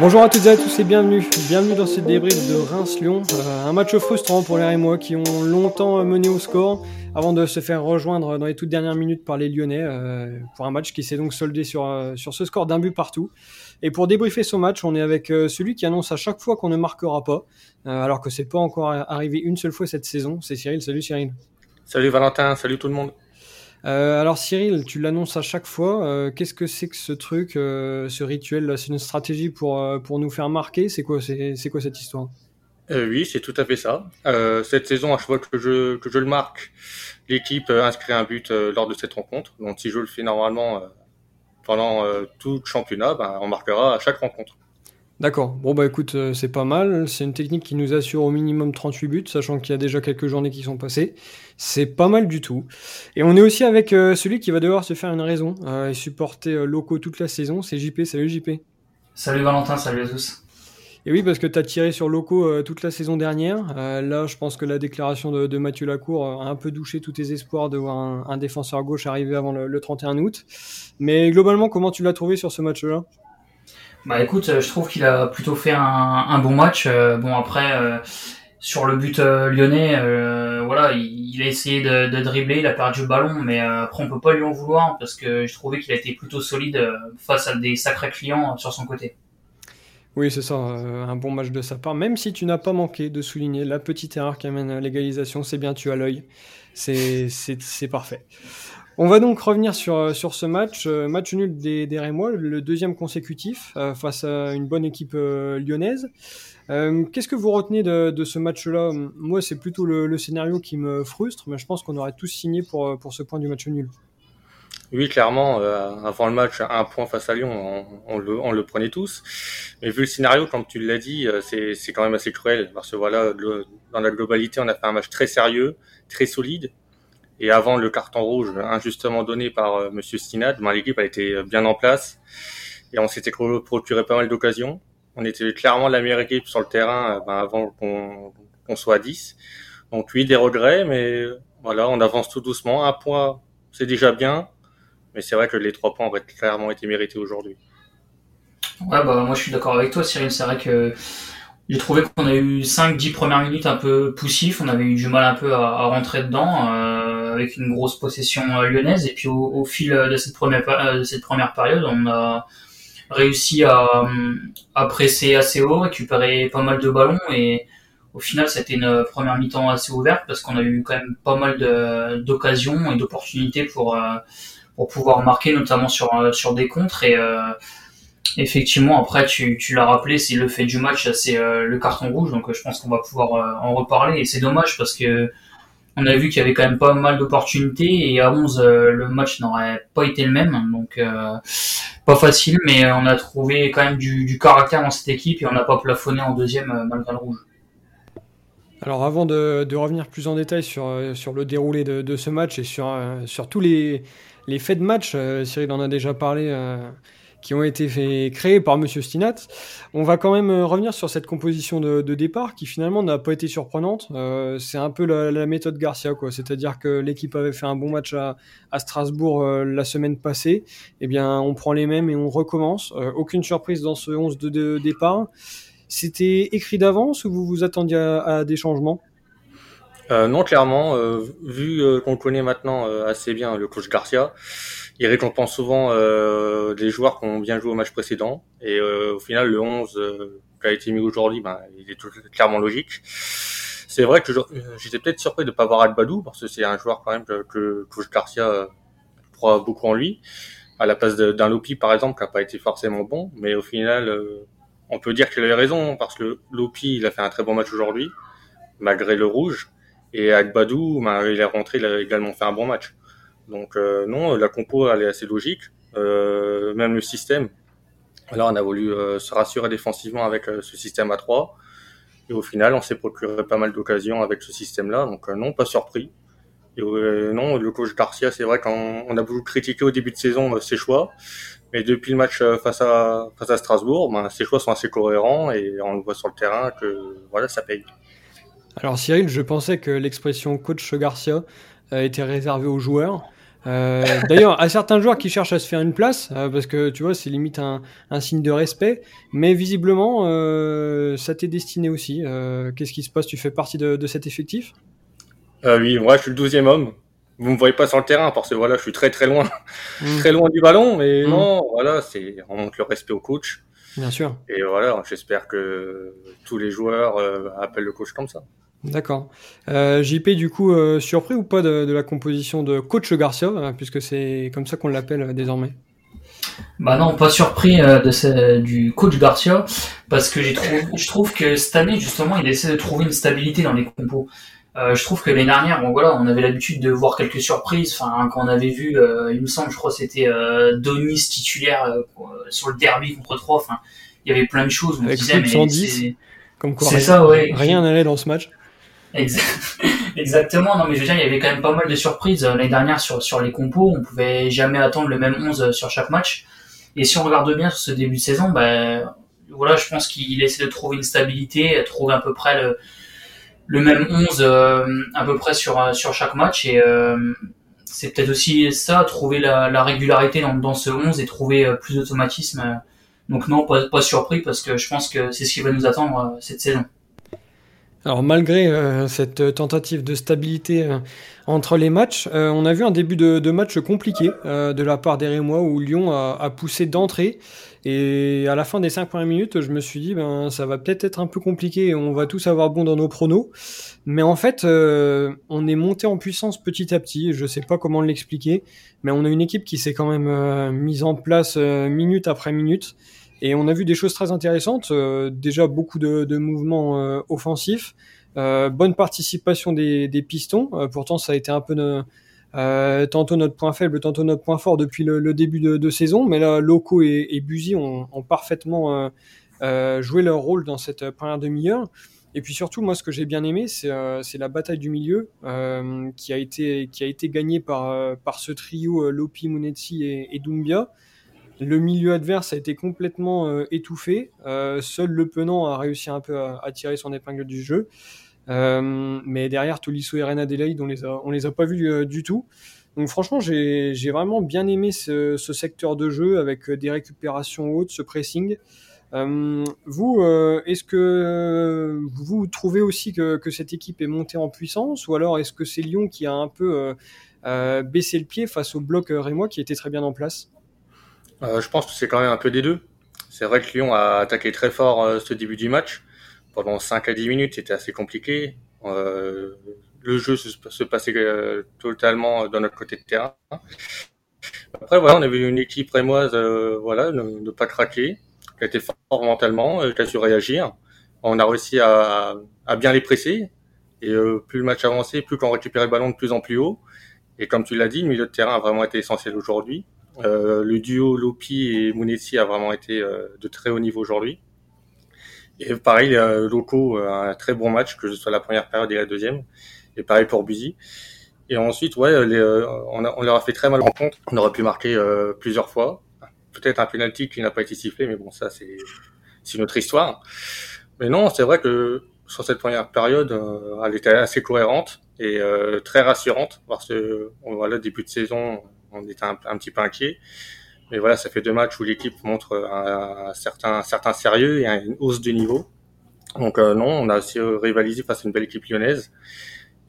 Bonjour à toutes et à tous et bienvenue. Bienvenue dans ce débrief de Reims-Lyon. Euh, un match frustrant pour les Rémois qui ont longtemps mené au score avant de se faire rejoindre dans les toutes dernières minutes par les Lyonnais euh, pour un match qui s'est donc soldé sur, euh, sur ce score d'un but partout. Et pour débriefer ce match, on est avec celui qui annonce à chaque fois qu'on ne marquera pas, alors que c'est pas encore arrivé une seule fois cette saison. C'est Cyril. Salut Cyril. Salut Valentin. Salut tout le monde. Euh, alors Cyril, tu l'annonces à chaque fois. Euh, qu'est-ce que c'est que ce truc, euh, ce rituel? C'est une stratégie pour, pour nous faire marquer C'est quoi, c'est, quoi cette histoire? Oui, c'est tout à fait ça. cette saison, à chaque fois que je, que je le marque, l'équipe inscrit un but lors de cette rencontre. Donc si je le fais normalement pendant tout le championnat, ben, on marquera à chaque rencontre. D'accord. Bon, bah écoute, euh, c'est pas mal. C'est une technique qui nous assure au minimum 38 buts, sachant qu'il y a déjà quelques journées qui sont passées. C'est pas mal du tout. Et on est aussi avec euh, celui qui va devoir se faire une raison euh, et supporter locaux toute la saison. C'est JP. Salut JP. Salut Valentin, salut à tous. Et oui, parce que tu as tiré sur locaux toute la saison dernière. là, je pense que la déclaration de, Mathieu Lacour a un peu douché tous tes espoirs de voir un, défenseur gauche arriver avant le, le 31 août. Mais globalement, comment tu l'as trouvé sur ce match-là? Bah écoute, euh, je trouve qu'il a plutôt fait un, bon match. Euh, bon après, euh, sur le but lyonnais, voilà, il, a essayé de, dribbler, il a perdu le ballon, mais après on peut pas lui en vouloir parce que je trouvais qu'il a été plutôt solide face à des sacrés clients sur son côté. Oui, c'est ça, un bon match de sa part, même si tu n'as pas manqué de souligner la petite erreur qui amène à l'égalisation, c'est bien, tu as l'œil, c'est parfait. On va donc revenir sur, euh, sur ce match, euh, match nul des, des Rémois, le deuxième consécutif euh, face à une bonne équipe lyonnaise. Qu'est-ce que vous retenez de, de ce match-là? Moi, c'est plutôt le, scénario qui me frustre, mais je pense qu'on aurait tous signé pour, pour ce point du match nul. Oui, clairement, avant le match, un point face à Lyon, on, le, on le, prenait tous. Mais vu le scénario, comme tu l'as dit, c'est quand même assez cruel. Parce que voilà, dans la globalité, on a fait un match très sérieux, très solide. Et avant le carton rouge injustement donné par euh, Monsieur Stinad, ben, l'équipe a été bien en place et on s'était procuré pas mal d'occasions. On était clairement la meilleure équipe sur le terrain euh, ben, avant qu'on soit à 10. Donc oui, des regrets, mais voilà, on avance tout doucement. Un point, c'est déjà bien, mais c'est vrai que les trois points auraient clairement été mérités aujourd'hui. Ouais, bah moi je suis d'accord avec toi, Cyril. C'est vrai que j'ai trouvé qu'on a eu 5-10 premières minutes un peu poussif, on avait eu du mal un peu à, rentrer dedans. Euh, avec une grosse possession euh, lyonnaise. Et puis au, fil de cette première, euh, de cette première période, on a réussi à, à presser assez haut, récupérer pas mal de ballons et au final, c'était une première mi-temps assez ouverte parce qu'on a eu quand même pas mal d'occasions et d'opportunités pour euh, pour pouvoir marquer, notamment sur sur des contres. Et effectivement, après, tu l'as rappelé, c'est le fait du match, c'est le carton rouge. Donc, je pense qu'on va pouvoir en reparler. Et c'est dommage parce que on a vu qu'il y avait quand même pas mal d'opportunités et à 11 euh, le match n'aurait pas été le même donc euh, pas facile mais on a trouvé quand même du, caractère dans cette équipe et on n'a pas plafonné en deuxième euh, malgré le rouge. Alors avant de, revenir plus en détail sur, sur le déroulé de, ce match et sur, sur tous les, les faits de match, Cyril en a déjà parlé qui ont été créés par Monsieur Stinat. On va quand même euh, revenir sur cette composition de, départ qui finalement n'a pas été surprenante. Euh, c'est un peu la, méthode Garcia. C'est-à-dire que l'équipe avait fait un bon match à, Strasbourg euh, la semaine passée. Eh bien, on prend les mêmes et on recommence. aucune surprise dans ce 11 de, départ. C'était écrit d'avance ou vous vous attendiez à, des changements? Non, clairement. vu qu'on connaît maintenant assez bien le coach Garcia, il récompense souvent euh, les joueurs qui ont bien joué au match précédent. Et euh, au final, le 11 euh, qui a été mis aujourd'hui, ben, il est tout, clairement logique. C'est vrai que j'étais peut-être surpris de ne pas voir Albadou, parce que c'est un joueur quand même que, que Garcia euh, croit beaucoup en lui, à la place d'un Lopi par exemple, qui n'a pas été forcément bon. Mais au final, euh, on peut dire qu'il avait raison, parce que Lopi, il a fait un très bon match aujourd'hui, malgré le rouge. Et Albadou, ben, il est rentré, il a également fait un bon match. Donc euh, non, la compo elle est assez logique, euh, même le système. Là, on a voulu euh, se rassurer défensivement avec ce système à 3 et au final, on s'est procuré pas mal d'occasions avec ce système-là. Donc non, pas surpris. Et non, le coach Garcia, c'est vrai qu'on a voulu critiquer au début de saison ses choix, mais depuis le match face à face à Strasbourg, ben, ses choix sont assez cohérents et on le voit sur le terrain que voilà, ça paye. Alors Cyril, je pensais que l'expression coach Garcia était réservée aux joueurs. D'ailleurs, à certains joueurs qui cherchent à se faire une place, parce que tu vois, c'est limite un, un, signe de respect, mais visiblement, ça t'est destiné aussi. Qu'est-ce qui se passe? Tu fais partie de, de cet effectif? Oui, moi je suis le douzième homme vous me voyez pas sur le terrain parce que voilà, je suis très très loin, mm. très loin du ballon, mais mm. non, voilà, c'est on montre le respect au coach. Bien sûr. Et voilà, j'espère que tous les joueurs euh, appellent le coach comme ça. D'accord. Euh, JP, du coup, euh, surpris ou pas de, la composition de coach Garcia, euh, puisque c'est comme ça qu'on l'appelle désormais? Bah non, pas surpris de du coach Garcia, parce que trouvé, je trouve que cette année justement, il essaie de trouver une stabilité dans les compos. Euh, je trouve que l'année dernière, bon voilà, on avait l'habitude de voir quelques surprises. Enfin, quand on avait vu, euh, il me semble, je crois, c'était euh, Donis titulaire euh, sur le derby contre Troyes. Enfin, il y avait plein de choses. On Avec disait, mais 110, comme quoi, rien, ça, ouais. rien n'allait dans ce match. Exactement. Non, mais je veux dire, il y avait quand même pas mal de surprises l'année dernière sur sur les compos. On pouvait jamais attendre le même 11 sur chaque match. Et si on regarde bien sur ce début de saison, ben voilà, je pense qu'il essaie de trouver une stabilité, trouver à peu près le le même 11 euh, à peu près sur euh, sur chaque match et euh, c'est peut-être aussi ça trouver la, la régularité dans, dans, ce 11 et trouver plus d'automatisme donc non pas, pas surpris parce que je pense que c'est ce qui va nous attendre cette saison alors malgré cette tentative de stabilité entre les matchs, on a vu un début de, de match compliqué de la part des Rémois où Lyon a, a poussé d'entrée et à la fin des cinq premières minutes, je me suis dit, ben, ça va peut-être être un peu compliqué on va tous avoir bon dans nos pronos. Mais en fait, euh, on est monté en puissance petit à petit. Je sais pas comment l'expliquer, mais on a une équipe qui s'est quand même euh, mise en place euh, minute après minute. Et on a vu des choses très intéressantes. déjà beaucoup de, de mouvements offensifs. bonne participation des, des pistons. pourtant, ça a été un peu euh, tantôt notre point faible, tantôt notre point fort depuis le, début de, saison. Mais là, Loco et, et Buzy ont, parfaitement euh, euh, joué leur rôle dans cette première demi-heure. Et puis surtout, moi, ce que j'ai bien aimé, c'est la bataille du milieu qui a été qui a été gagnée par par ce trio Lopi, Munetsi et, et Doumbia. Le milieu adverse a été complètement étouffé. seul Le Penant a réussi un peu à, tirer son épingle du jeu. Euh, mais derrière, Tolisso et Reine Adelaide, on les a, les a pas vus euh, du tout. Donc franchement, j'ai vraiment bien aimé ce, secteur de jeu avec euh, des récupérations hautes, ce pressing. Euh, vous, est-ce que vous trouvez aussi que, cette équipe est montée en puissance ou alors est-ce que c'est Lyon qui a un peu euh, baissé le pied face au bloc rémois qui était très bien en place? Je pense que c'est quand même un peu des deux. C'est vrai que Lyon a attaqué très fort ce début du match pendant 5 à 10 minutes, c'était assez compliqué. Euh, le jeu se, passait euh, totalement dans notre côté de terrain. Après, voilà, on avait une équipe rémoise, euh, voilà, ne, pas craquer, qui a été fort mentalement, qui a su réagir. On a réussi à, à bien les presser. Et plus le match avançait, plus qu'on récupérait le ballon de plus en plus haut. Et comme tu l'as dit, le milieu de terrain a vraiment été essentiel aujourd'hui. Le duo Lopi et Mounetsi a vraiment été de très haut niveau aujourd'hui. Et pareil, euh, Loco, euh, un très bon match, que ce soit la première période et la deuxième. Et pareil pour Buzy. Et ensuite, ouais, les, euh, on, a, on, leur a fait très mal en compte. On aurait pu marquer euh, plusieurs fois. Peut-être un penalty qui n'a pas été sifflé, mais bon, ça, c'est, c'est une autre histoire. Mais non, c'est vrai que sur cette première période, elle était assez cohérente et très rassurante parce que voilà, début de saison, on était un, petit peu inquiet. Mais voilà, ça fait deux matchs où l'équipe montre un, certain, sérieux et une hausse de niveau. Donc euh, non, on a aussi rivalisé face à une belle équipe lyonnaise.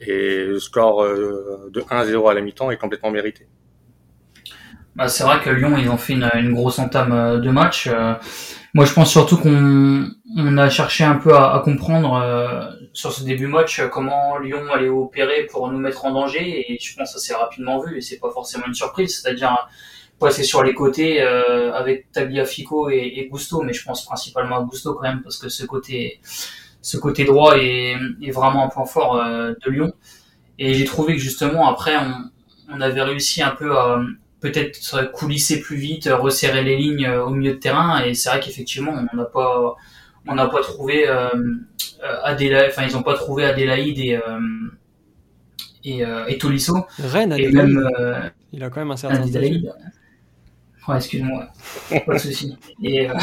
Et le score euh, de 1-0 à la mi-temps est complètement mérité. Bah, c'est vrai que Lyon, ils ont fait une, grosse entame euh, de match. moi, je pense surtout qu'on on a cherché un peu à comprendre sur ce début match comment Lyon allait opérer pour nous mettre en danger. Et je pense que ça s'est rapidement vu et c'est pas forcément une surprise. C'est-à-dire passer sur les côtés euh, avec Tagliafico et, et Gusto, mais je pense principalement à Gusto quand même parce que ce côté, ce côté droit est, vraiment un point fort euh, de Lyon. Et j'ai trouvé que justement après on, avait réussi un peu à peut-être coulisser plus vite, resserrer les lignes euh, au milieu de terrain. Et c'est vrai qu'effectivement on n'a pas on n'a pas trouvé euh, Adélaïde, enfin ils n'ont pas trouvé Adélaïde et et, et Tolisso. Rennes, Adélaïde. Et même, il a quand même un certain Adélaïde excuse-moi, pas de souci. Et, euh,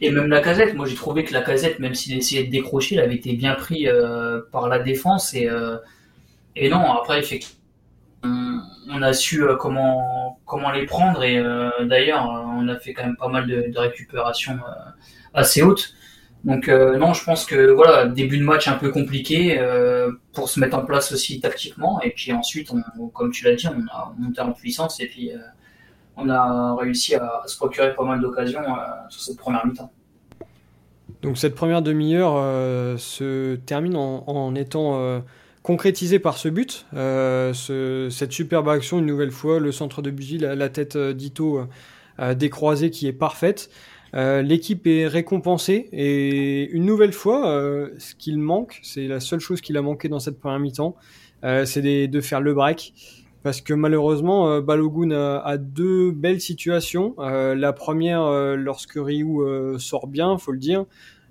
et même la casette, moi j'ai trouvé que la casette, même s'il essayait de décrocher, il avait été bien pris euh, par la défense. Et, euh, et non, après, effectivement, on, a su euh, comment comment les prendre et euh, d'ailleurs on a fait quand même pas mal de, de récupérations assez hautes. Donc non, je pense que voilà début de match un peu compliqué pour se mettre en place aussi tactiquement et puis ensuite, comme tu l'as dit, on a monté en puissance et puis on a réussi à, se procurer pas mal d'occasions sur cette première mi-temps. Donc cette première demi-heure se termine en, étant concrétisé par ce but, euh, cette superbe action une nouvelle fois, le centre de Buzy, la, tête euh, d'Ito euh, décroisée qui est parfaite. L'équipe est récompensée et une nouvelle fois, ce qu'il manque, c'est la seule chose qu'il a manqué dans cette première mi-temps, c'est de faire le break. Parce que malheureusement, Balogun a, deux belles situations. la première, lorsque Ryu sort bien, faut le dire.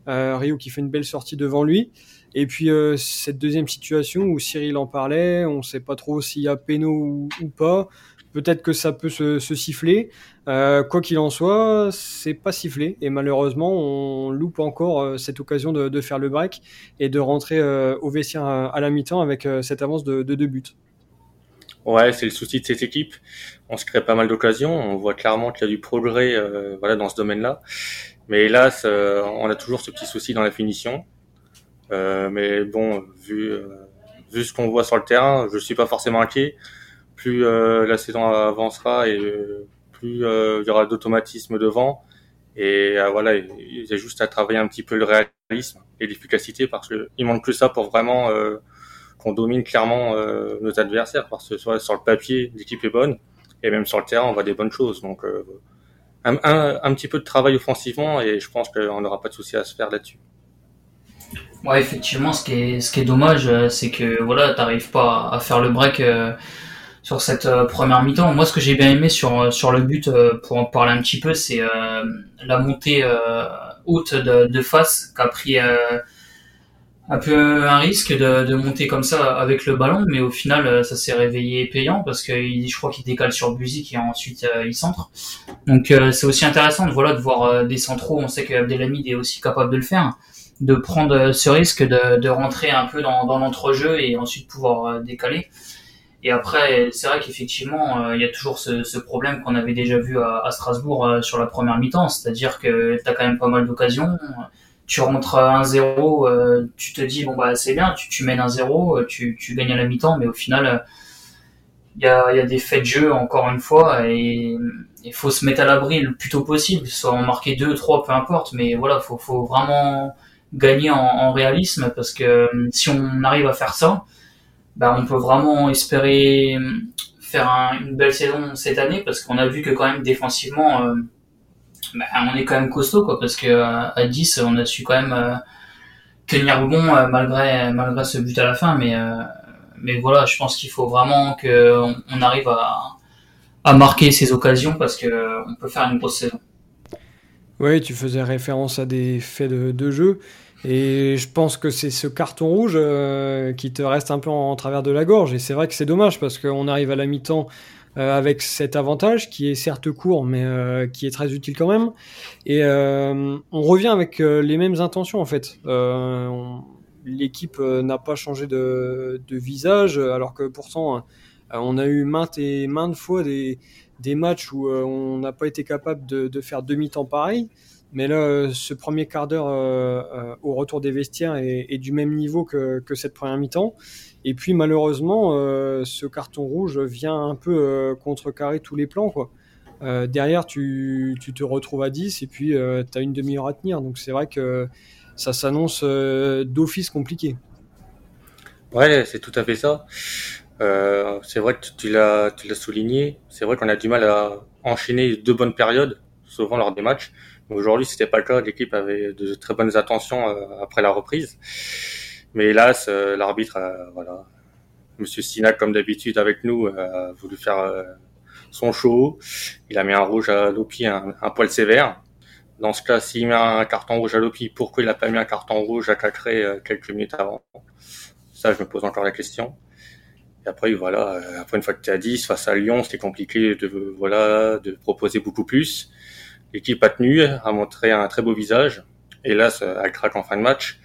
Ryu qui fait une belle sortie devant lui. Et puis euh, cette deuxième situation où Cyril en parlait, on ne sait pas trop s'il y a péno ou, pas. Peut-être que ça peut se, siffler. Euh, quoi qu'il en soit, c'est pas sifflé et malheureusement on loupe encore euh, cette occasion de, faire le break et de rentrer au vestiaire à, la mi-temps avec cette avance de, deux buts. Ouais, c'est le souci de cette équipe. On se crée pas mal d'occasions. On voit clairement qu'il y a du progrès voilà, dans ce domaine-là. Mais hélas, on a toujours ce petit souci dans la finition. Euh, mais bon, vu, euh, vu ce qu'on voit sur le terrain, je suis pas forcément inquiet. Plus euh, la saison avancera et plus il y aura d'automatisme devant. Et voilà, il y a juste à travailler un petit peu le réalisme et l'efficacité parce qu'il manque que ça pour vraiment qu'on domine clairement nos adversaires. Parce que soit sur le papier, l'équipe est bonne et même sur le terrain, on voit des bonnes choses. Donc un, un, petit peu de travail offensivement et je pense qu'on n'aura pas de souci à se faire là-dessus. Ouais, effectivement, ce qui est, ce qui est dommage, euh, c'est que voilà, t'arrives pas à faire le break euh, sur cette euh, première mi-temps. Moi, ce que j'ai bien aimé sur sur le but, pour en parler un petit peu, c'est la montée haute de, de face qu'a pris un peu un risque de, de, monter comme ça avec le ballon, mais au final, ça s'est réveillé payant parce que je crois qu'il décale sur Buzik et ensuite il centre. Donc c'est aussi intéressant de voilà de voir des centraux. On sait que Abdelhamid est aussi capable de le faire de prendre ce risque de, de rentrer un peu dans, dans l'entrejeu et ensuite pouvoir euh, décaler. Et après, c'est vrai qu'effectivement, euh, il y a toujours ce, problème qu'on avait déjà vu à, Strasbourg euh, sur la première mi-temps, c'est-à-dire que tu as quand même pas mal d'occasions. Tu rentres 1-0, tu te dis bon bah c'est bien, tu, mènes 1-0, tu, gagnes à la mi-temps, mais au final, il y a, des faits de jeu encore une fois et il faut se mettre à l'abri le plus tôt possible, soit en marquer 2, 3, peu importe, mais voilà, faut, faut vraiment gagner en, réalisme parce que euh, si on arrive à faire ça, bah, on peut vraiment espérer euh, faire une belle saison cette année parce qu'on a vu que quand même défensivement, euh, bah, on est quand même costaud quoi parce que à 10 on a su quand même tenir bon malgré malgré ce but à la fin mais mais voilà je pense qu'il faut vraiment que on, arrive à à marquer ces occasions parce que on peut faire une grosse saison. Oui, tu faisais référence à des faits de jeu. Et je pense que c'est ce carton rouge euh, qui te reste un peu en, travers de la gorge. Et c'est vrai que c'est dommage parce qu'on arrive à la mi-temps euh, avec cet avantage qui est certes court, mais euh, qui est très utile quand même. Et on revient avec les mêmes intentions en fait. L'équipe n'a pas changé de, visage, alors que pourtant on a eu maintes et maintes fois des, des matchs où on n'a pas été capable de, de faire demi-temps pareil. Mais là, euh, ce premier quart d'heure euh, euh, au retour des vestiaires est, du même niveau que, cette première mi-temps. Et puis malheureusement, ce carton rouge vient un peu contrecarrer tous les plans. Derrière, tu, te retrouves à 10 et puis tu as une demi-heure à tenir. Donc c'est vrai que ça s'annonce d'office compliqué. Ouais, c'est tout à fait ça. c'est vrai que tu l'as souligné. C'est vrai qu'on a du mal à enchaîner deux bonnes périodes, souvent lors des matchs. Aujourd'hui, c'était pas le cas. L'équipe avait de très bonnes intentions euh, après la reprise. Mais hélas, euh, l'arbitre, voilà, Monsieur Sinac, comme d'habitude avec nous, a voulu faire euh, son show. Il a mis un rouge à Lopi, un, poil sévère. Dans ce cas, s'il met un carton rouge à Lopi, pourquoi il n'a pas mis un carton rouge à Cacré quelques minutes avant? Ça, je me pose encore la question. Et après, voilà, après une fois que tu à 10 face à Lyon, c'était compliqué de voilà de proposer beaucoup plus. L'équipe a tenu, a montré un très beau visage. Hélas, elle craque en fin de match.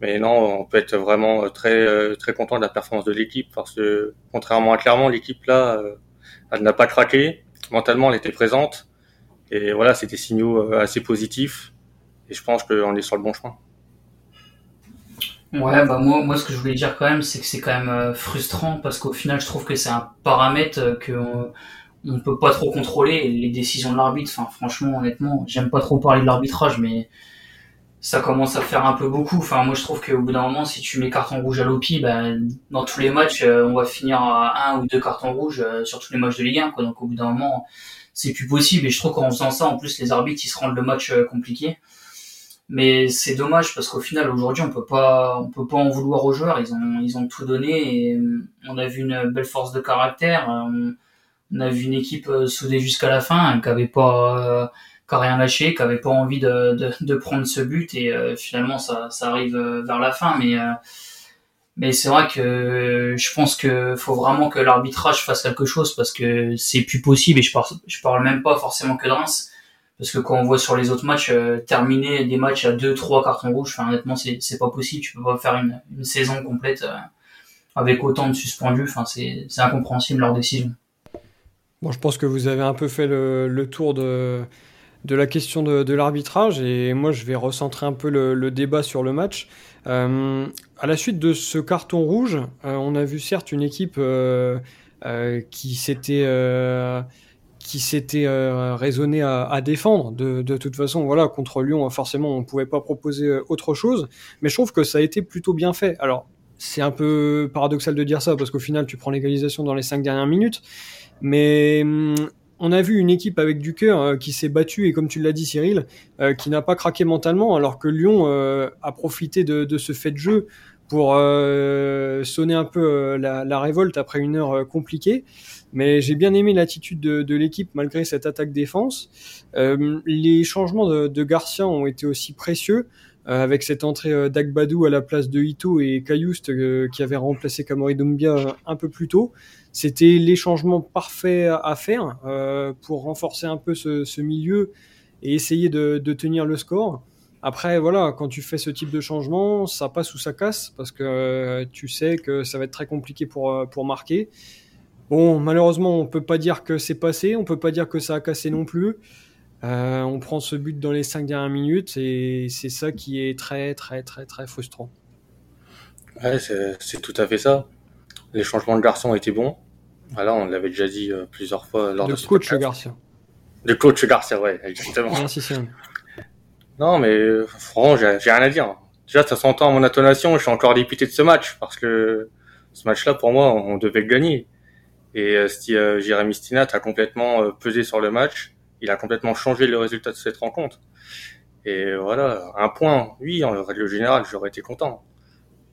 Mais non, on peut être vraiment très très content de la performance de l'équipe parce que contrairement à Clermont, l'équipe là, elle n'a pas craqué. Mentalement, elle était présente. Et voilà, c'était signaux assez positifs. Et je pense qu'on est sur le bon chemin. Ouais, bah moi, moi, ce que je voulais dire quand même, c'est que c'est quand même frustrant parce qu'au final, je trouve que c'est un paramètre que on peut pas trop contrôler les décisions de l'arbitre. Enfin, franchement, honnêtement, j'aime pas trop parler de l'arbitrage, mais ça commence à faire un peu beaucoup. Enfin, moi, je trouve qu'au bout d'un moment, si tu mets carton rouge à l'OPI, ben, dans tous les matchs, euh, on va finir à un ou deux cartons rouges euh, sur tous les matchs de Ligue 1. Quoi. Donc, au bout d'un moment, c'est plus possible. Et je trouve qu'en faisant ça, en plus, les arbitres, ils se rendent le match euh, compliqué. Mais c'est dommage parce qu'au final, aujourd'hui, on peut pas, on peut pas en vouloir aux joueurs. Ils ont, ils ont tout donné et on a vu une belle force de caractère on a vu une équipe euh, soudée jusqu'à la fin, qui avait pas, euh, qui a rien lâché, qui avait pas envie de, de, de prendre ce but et euh, finalement ça, ça arrive vers la fin, mais mais c'est vrai que je pense que faut vraiment que l'arbitrage fasse quelque chose parce que c'est plus possible et je parle, je parle même pas forcément que de Reims. Parce que quand on voit sur les autres matchs terminer des matchs à deux trois cartons rouges, enfin honnêtement c'est c'est pas possible, tu peux pas faire une, une saison complète avec autant de suspendus, enfin c'est c'est incompréhensible leur décision. Bon, je pense que vous avez un peu fait le, tour de, la question de, l'arbitrage et moi je vais recentrer un peu le, débat sur le match. Euh, à la suite de ce carton rouge, euh, on a vu certes une équipe euh, qui s'était qui s'était raisonnée à, défendre. De, de, toute façon, voilà, contre Lyon, forcément, on ne pouvait pas proposer autre chose. Mais je trouve que ça a été plutôt bien fait. Alors, c'est un peu paradoxal de dire ça parce qu'au final, tu prends l'égalisation dans les cinq dernières minutes. Mais hum, on a vu une équipe avec du cœur euh, qui s'est battue et comme tu l'as dit Cyril, euh, qui n'a pas craqué mentalement alors que Lyon euh, a profité de, ce fait de jeu pour sonner un peu la, révolte après une heure compliquée. Mais j'ai bien aimé l'attitude de, l'équipe malgré cette attaque défense. les changements de, Garcia ont été aussi précieux. avec cette entrée d'Agbadou à la place de Ito et Cayoust qui avait remplacé Kamori Doumbia un peu plus tôt. C'était les changements parfaits à faire euh, pour renforcer un peu ce, milieu et essayer de, tenir le score. Après, voilà, quand tu fais ce type de changement, ça passe ou ça casse parce que euh, tu sais que ça va être très compliqué pour, euh, pour marquer. Bon, malheureusement, on peut pas dire que c'est passé, on peut pas dire que ça a cassé non plus. on prend ce but dans les cinq dernières minutes et c'est ça qui est très, très, très, très frustrant. Ouais, c'est tout à fait ça. Les changements de garçon étaient bons. Voilà, on l'avait déjà dit euh, plusieurs fois lors de, de coach Garcia. De coach Garcia, ouais, exactement. Merci, Non, mais euh, franchement, j'ai rien à dire. Déjà, ça s'entend à mon intonation, je suis encore député de ce match, parce que ce match-là, pour moi, on devait le gagner. Et euh, euh Jérémy Stinat a complètement pesé sur le match. Il a complètement changé le résultat de cette rencontre. Et voilà, un point, oui, en règle générale, j'aurais été content.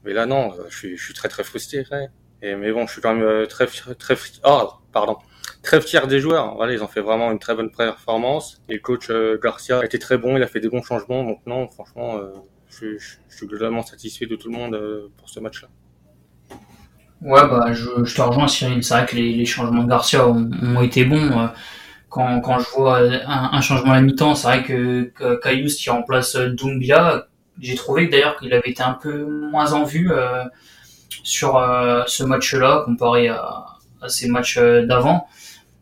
Mais là, non, je suis, je suis très très frustré. Ouais. Mais bon, je suis quand même euh, très, très, oh, pardon, très fier des joueurs. Voilà, ils ont fait vraiment une très bonne performance. Et le coach euh, Garcia a été très bon, il a fait des bons changements. Donc non, franchement, euh, je, suis globalement satisfait de tout le monde pour ce match-là. Ouais, bah, je, je te rejoins, Cyril. C'est vrai que les, changements de Garcia ont, été bons. Quand, quand, je vois un, un changement à la mi-temps, c'est vrai que, que qui remplace Doumbia, j'ai trouvé d'ailleurs qu'il avait été un peu moins en vue. Sur euh, ce match-là comparé à, ces matchs euh, d'avant.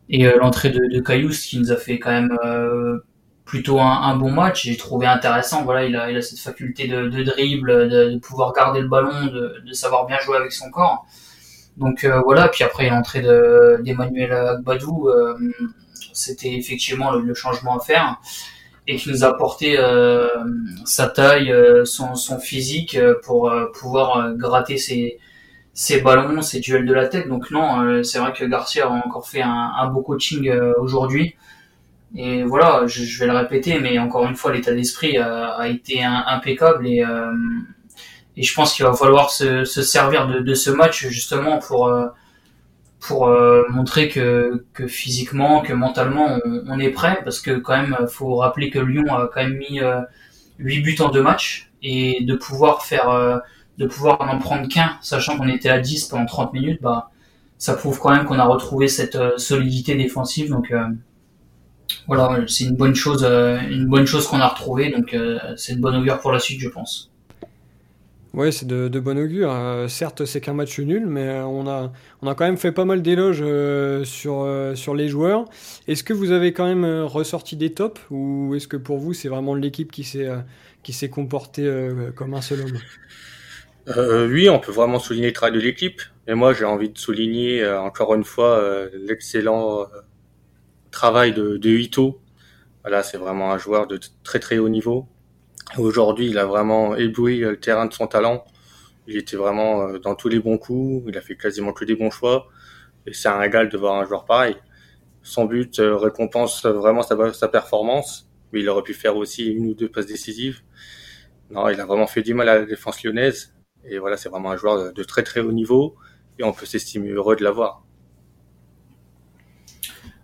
Et euh, l'entrée de, de qui nous a fait quand même plutôt un, bon match. J'ai trouvé intéressant. Voilà, il a, cette faculté de, dribble, de, pouvoir garder le ballon, de, savoir bien jouer avec son corps. Donc voilà. Puis après l'entrée d'Emmanuel Agbadou, c'était effectivement le, changement à faire et qui nous a apporté euh, sa taille, son, son, physique pour pouvoir gratter ses, ses ballons, ses duels de la tête. Donc non, euh, c'est vrai que Garcia a encore fait un, un beau coaching euh, aujourd'hui. Et voilà, je, je, vais le répéter, mais encore une fois, l'état d'esprit a, a, été impeccable et, euh, et je pense qu'il va falloir se, se servir de, de, ce match justement pour pour montrer que, que physiquement, que mentalement, on, est prêt, parce que quand même, faut rappeler que Lyon a quand même mis 8 buts en deux matchs et de pouvoir faire de pouvoir en prendre qu'un, sachant qu'on était à 10 pendant 30 minutes, bah, ça prouve quand même qu'on a retrouvé cette euh, solidité défensive. Donc euh, voilà, c'est une bonne chose, euh, une bonne chose qu'on a retrouvée. Donc c'est une bonne augure pour la suite, je pense. Ouais, c'est de, bon augure. Euh, certes, c'est qu'un match nul, mais euh, on a, on a quand même fait pas mal d'éloges euh, sur, sur les joueurs. Est-ce que vous avez quand même ressorti des tops ou est-ce que pour vous, c'est vraiment l'équipe qui s'est qui s'est comportée comme un seul homme? Oui, on peut vraiment souligner le travail de l'équipe. Et moi, j'ai envie de souligner encore une fois l'excellent travail de, de Ito. Voilà, c'est vraiment un joueur de très très haut niveau Aujourd'hui, il a vraiment ébloui le terrain de son talent. Il était vraiment euh, dans tous les bons coups. Il a fait quasiment que des bons choix. Et c'est un régal de voir un joueur pareil. Son but euh, récompense vraiment sa, sa performance, mais il aurait pu faire aussi une ou deux passes décisives. Non, il a vraiment fait du mal à la défense lyonnaise. Et voilà, c'est vraiment un joueur de très très haut niveau. Et on peut s'estimer heureux de l'avoir.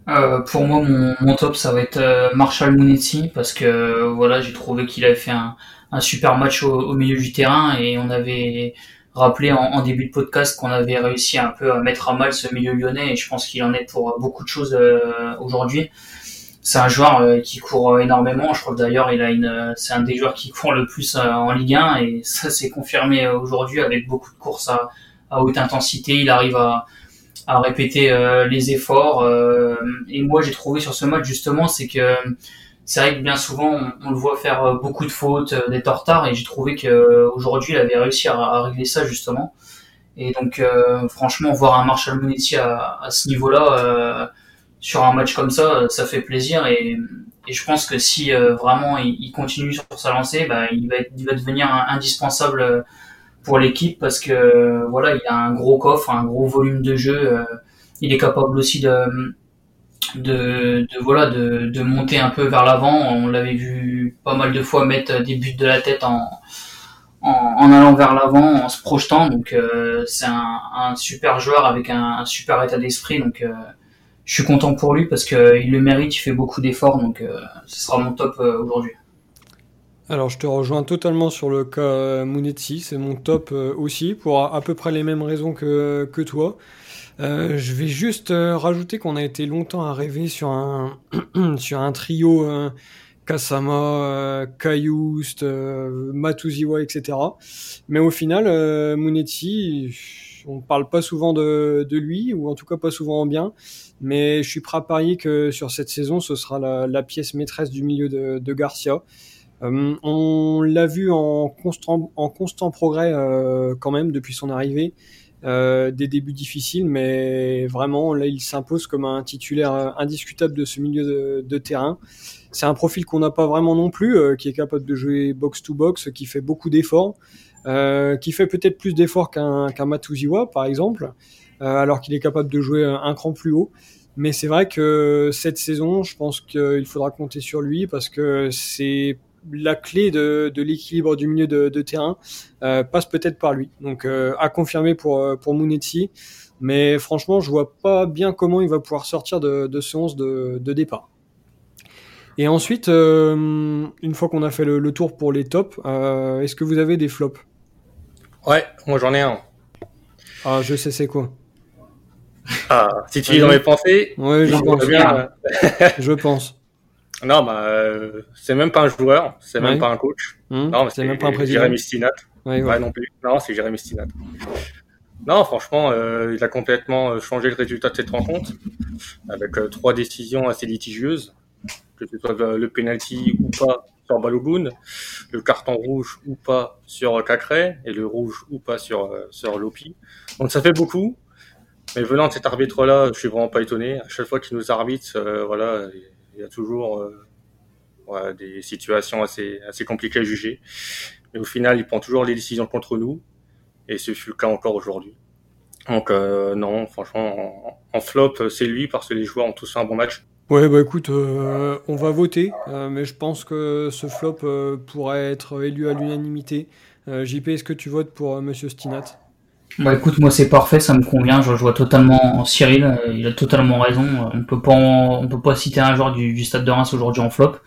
Euh, pour moi, mon, mon, top, ça va être euh, Marshall Monetti parce que euh, voilà, j'ai trouvé qu'il avait fait un, un super match au, au, milieu du terrain et on avait rappelé en, en début de podcast qu'on avait réussi un peu à mettre à mal ce milieu lyonnais et je pense qu'il en est pour beaucoup de choses aujourd'hui. C'est un joueur qui court énormément. Je crois d'ailleurs, il a une, c'est un des joueurs qui court le plus en Ligue 1 et ça s'est confirmé aujourd'hui avec beaucoup de courses à, à haute intensité. Il arrive à à répéter euh, les efforts. Euh, et moi, j'ai trouvé sur ce match justement, c'est que c'est vrai que bien souvent, on, le voit faire euh, beaucoup de fautes, d'être en retard, et j'ai trouvé que aujourd'hui, il avait réussi à, régler ça justement. Et donc, franchement, voir un Marshall Monetti à, à ce niveau-là sur un match comme ça, ça fait plaisir. Et, et je pense que si vraiment il, continue sur sa lancée, bah, il, va il va devenir indispensable pour l'équipe parce que voilà, il a un gros coffre, un gros volume de jeu. Euh, il est capable aussi de de, de voilà de, de monter un peu vers l'avant. On l'avait vu pas mal de fois mettre des buts de la tête en en, allant vers l'avant, en se projetant. Donc euh, c'est un, un, super joueur avec un, un super état d'esprit. Donc euh, je suis content pour lui parce que il le mérite. Il fait beaucoup d'efforts. Donc ce sera mon top aujourd'hui. Alors je te rejoins totalement sur le cas Mounetsi, c'est mon top euh, aussi, pour à, peu près les mêmes raisons que, que toi. Euh, je vais juste euh, rajouter qu'on a été longtemps à rêver sur un, sur un trio Kasama, Kayust, Matuziwa, etc. Mais au final, euh, Mounetsi, on parle pas souvent de, de, lui, ou en tout cas pas souvent en bien. Mais je suis prêt à parier que sur cette saison, ce sera la, la pièce maîtresse du milieu de, de Garcia. Euh, on l'a vu en constant, en constant progrès euh, quand même depuis son arrivée. Euh, des débuts difficiles, mais vraiment là il s'impose comme un titulaire indiscutable de ce milieu de, de terrain. C'est un profil qu'on n'a pas vraiment non plus, qui est capable de jouer box to box, qui fait beaucoup d'efforts, qui fait peut-être plus d'efforts qu'un qu'un Matuziwa par exemple, alors qu'il est capable de jouer un cran plus haut. Mais c'est vrai que cette saison, je pense qu'il faudra compter sur lui parce que c'est la clé de, de l'équilibre du milieu de, de terrain euh, passe peut-être par lui. Donc euh, à confirmer pour euh, pour mais franchement je vois pas bien comment il va pouvoir sortir de, de ce 11 de, de départ. Et ensuite, euh, une fois qu'on a fait le, le, tour pour les tops, est-ce que vous avez des flops? Ouais, moi j'en ai un. Ah, je sais c'est quoi? Ah, si tu lis dans mes pensées, ouais, je pense. Bien. je pense. Non, bah, euh, c'est même pas un joueur, c'est même pas un coach. Mmh, non, c'est même pas un président. Jérémy Stinat. Ouais, ouais. non plus. Non, c'est Jérémy Stinat. Non, franchement, euh, il a complètement euh, changé le résultat de cette rencontre avec euh, trois décisions assez litigieuses, que ce soit le, penalty ou pas sur Balogun, le carton rouge ou pas sur Cacré et le rouge ou pas sur sur Lopi. Donc ça fait beaucoup. Mais venant de cet arbitre-là, je suis vraiment pas étonné. À chaque fois qu'il nous arbitre, euh, voilà, il y a toujours euh, des situations assez, assez compliquées à juger. Mais au final, il prend toujours les décisions contre nous. Et ce fut le cas encore aujourd'hui. Donc euh, non, franchement, en, flop, c'est lui parce que les joueurs ont tous fait un bon match. Ouais, bah écoute, euh, on va voter, mais je pense que ce flop pourrait être élu à l'unanimité. JP, est-ce que tu votes pour Monsieur Stinat? Bah écoute, moi c'est parfait, ça me convient. Je vois totalement Cyril, il a totalement raison. On peut pas, peut pas citer un joueur du, Stade de Reims aujourd'hui en flop.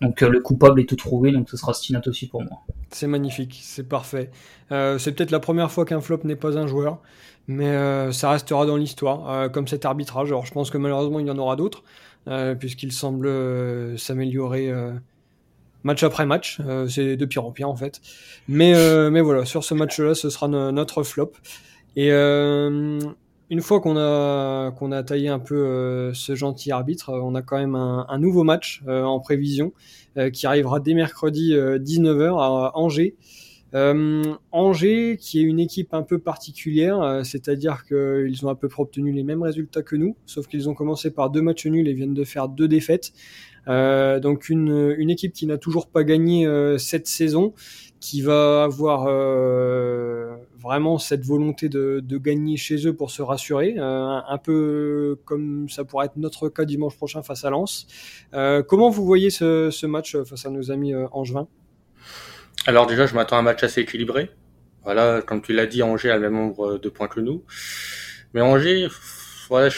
Donc euh, le coupable est tout trouvé, donc ce sera Stinat aussi pour moi. C'est magnifique, c'est parfait. Euh, c'est peut-être la première fois qu'un flop n'est pas un joueur, mais euh, ça restera dans l'histoire, euh, comme cet arbitrage. Alors je pense que malheureusement il y en aura d'autres, puisqu'il semble s'améliorer match après match. c'est de pire en pire en fait. Mais, mais voilà, sur ce match-là, ce sera notre flop. Et une fois qu'on a qu'on a taillé un peu ce gentil arbitre, on a quand même un, un nouveau match en prévision qui arrivera dès mercredi 19h à Angers. Euh, Angers, qui est une équipe un peu particulière, euh, c'est-à-dire qu'ils ont à peu près obtenu les mêmes résultats que nous, sauf qu'ils ont commencé par deux matchs nuls et viennent de faire deux défaites. Euh, donc une, équipe qui n'a toujours pas gagné cette saison, qui va avoir vraiment cette volonté de, gagner chez eux pour se rassurer, un, peu comme ça pourrait être notre cas dimanche prochain face à Lens. comment vous voyez ce, ce match face à nos amis angevins? Alors déjà, je m'attends à un match assez équilibré. Voilà, comme tu l'as dit, Angers a le même nombre de points que nous. Mais Angers, voilà,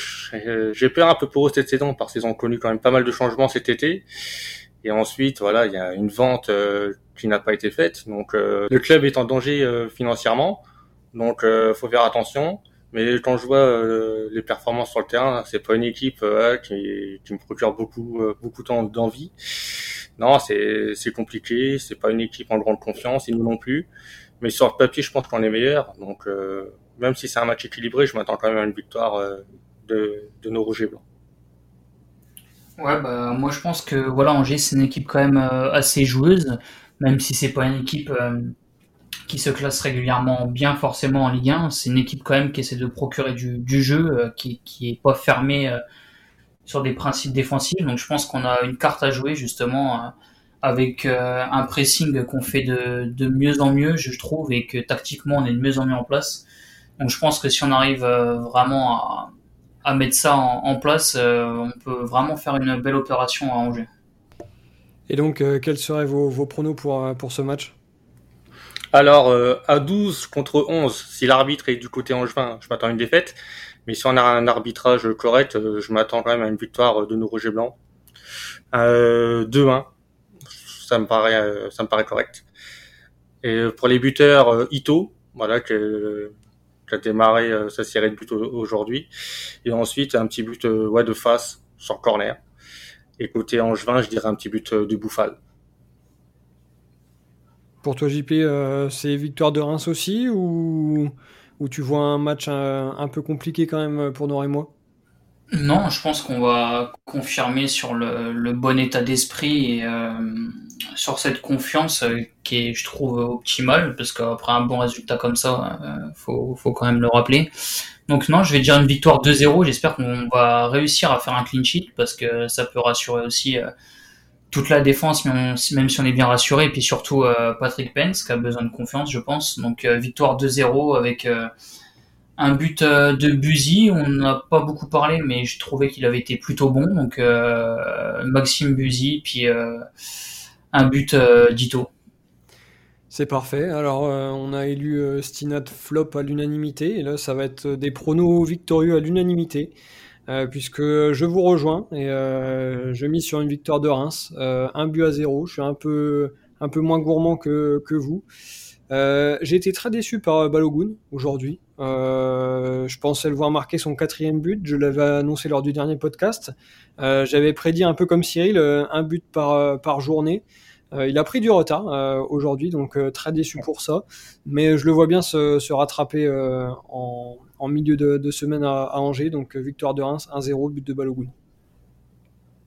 j'ai peur un peu pour eux cette saison parce qu'ils ont connu quand même pas mal de changements cet été. Et ensuite, voilà, il y a une vente euh, qui n'a pas été faite. Donc euh, le club est en danger euh, financièrement. Donc faut faire attention. Mais quand je vois les performances sur le terrain, c'est pas une équipe qui, qui, me procure beaucoup beaucoup d'envie non, c'est compliqué, c'est pas une équipe en grande confiance, nous non plus. Mais sur le papier, je pense qu'on est meilleur. Donc, euh, même si c'est un match équilibré, je m'attends quand même à une victoire euh, de, nos Rouges Blancs. Ouais, bah, moi je pense que voilà, Angers, c'est une équipe quand même euh, assez joueuse, même si c'est pas une équipe qui se classe régulièrement bien forcément en Ligue 1. C'est une équipe quand même qui essaie de procurer du, jeu, qui, qui est pas fermée sur des principes défensifs. Donc je pense qu'on a une carte à jouer justement avec euh, un pressing qu'on fait de, de, mieux en mieux, je trouve, et que tactiquement on est de mieux en mieux en place. Donc je pense que si on arrive euh, vraiment à, à mettre ça en, place, on peut vraiment faire une belle opération à Angers. Et donc, quels seraient vos, vos pronos pour, pour ce match? Alors, à 12 contre 11, si l'arbitre est du côté angevin, je m'attends à une défaite. Mais si on a un arbitrage correct, euh, je m'attends quand même à une victoire de nos Roger Blancs. Euh, 2-1, ça me paraît, euh, ça me paraît correct. Et pour les buteurs, euh, Ito, voilà, qui, a démarré sa série de buts aujourd'hui. Et ensuite, un petit but ouais, de face sur corner. Et côté Angevin, je dirais un petit but de Bouffal. Pour toi, JP, c'est victoire de Reims aussi ou ou tu vois un match un, peu compliqué quand même pour Nord et moi? Non, je pense qu'on va confirmer sur le, bon état d'esprit et euh, sur cette confiance euh, qui est, je trouve, optimale, parce qu'après un bon résultat comme ça, euh, faut, faut quand même le rappeler. Donc non, je vais dire une victoire 2-0. J'espère qu'on va réussir à faire un clean sheet parce que ça peut rassurer aussi toute la défense, même si on est bien rassuré, et puis surtout euh, Patrick Pence qui a besoin de confiance, je pense. Donc euh, victoire 2-0 avec euh, un but de Buzy. On n'a pas beaucoup parlé, mais je trouvais qu'il avait été plutôt bon. Donc Maxime Buzy, puis un but d'Ito. C'est parfait. Alors, on a élu Stinat flop à l'unanimité. Et là, ça va être des pronos victorieux à l'unanimité. Euh, puisque je vous rejoins et euh, je mise sur une victoire de Reims, euh, un but à zéro. Je suis un peu moins gourmand que vous. J'ai été très déçu par Balogun aujourd'hui. je pensais le voir marquer son quatrième but. Je l'avais annoncé lors du dernier podcast. J'avais prédit un peu comme Cyril un but par par journée. il a pris du retard aujourd'hui, donc très déçu pour ça. Mais je le vois bien se, se rattraper en, en milieu de, semaine à, Angers. Donc euh, victoire de Reims, 1-0, but de Balogun.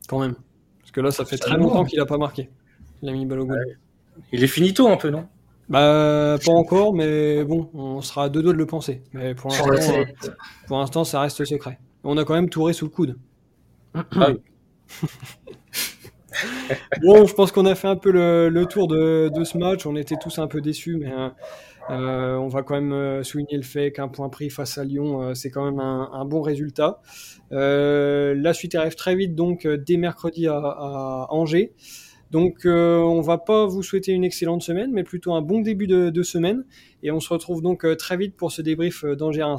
Quand même. Parce que là, ça fait très longtemps qu'il n'a pas marqué. L'ami Balogun. Il est finito un peu, non? Bah, pas encore, mais bon, on sera à deux doigts de le penser. Mais pour l'instant, euh, pour l'instant, ça reste secret. On a quand même Touré sous le coude. Ah bon, je pense qu'on a fait un peu le, tour de, ce match. On était tous un peu déçus, mais euh, euh, on va quand même euh, souligner le fait qu'un point pris face à Lyon, euh, c'est quand même un, bon résultat. la suite arrive très vite, donc dès mercredi à, Angers. Donc on va pas vous souhaiter une excellente semaine, mais plutôt un bon début de, semaine. Et on se retrouve donc très vite pour ce débrief d'Angers.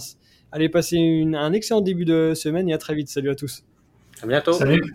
Allez, passez un excellent début de semaine et à très vite. Salut à tous. À bientôt. Salut.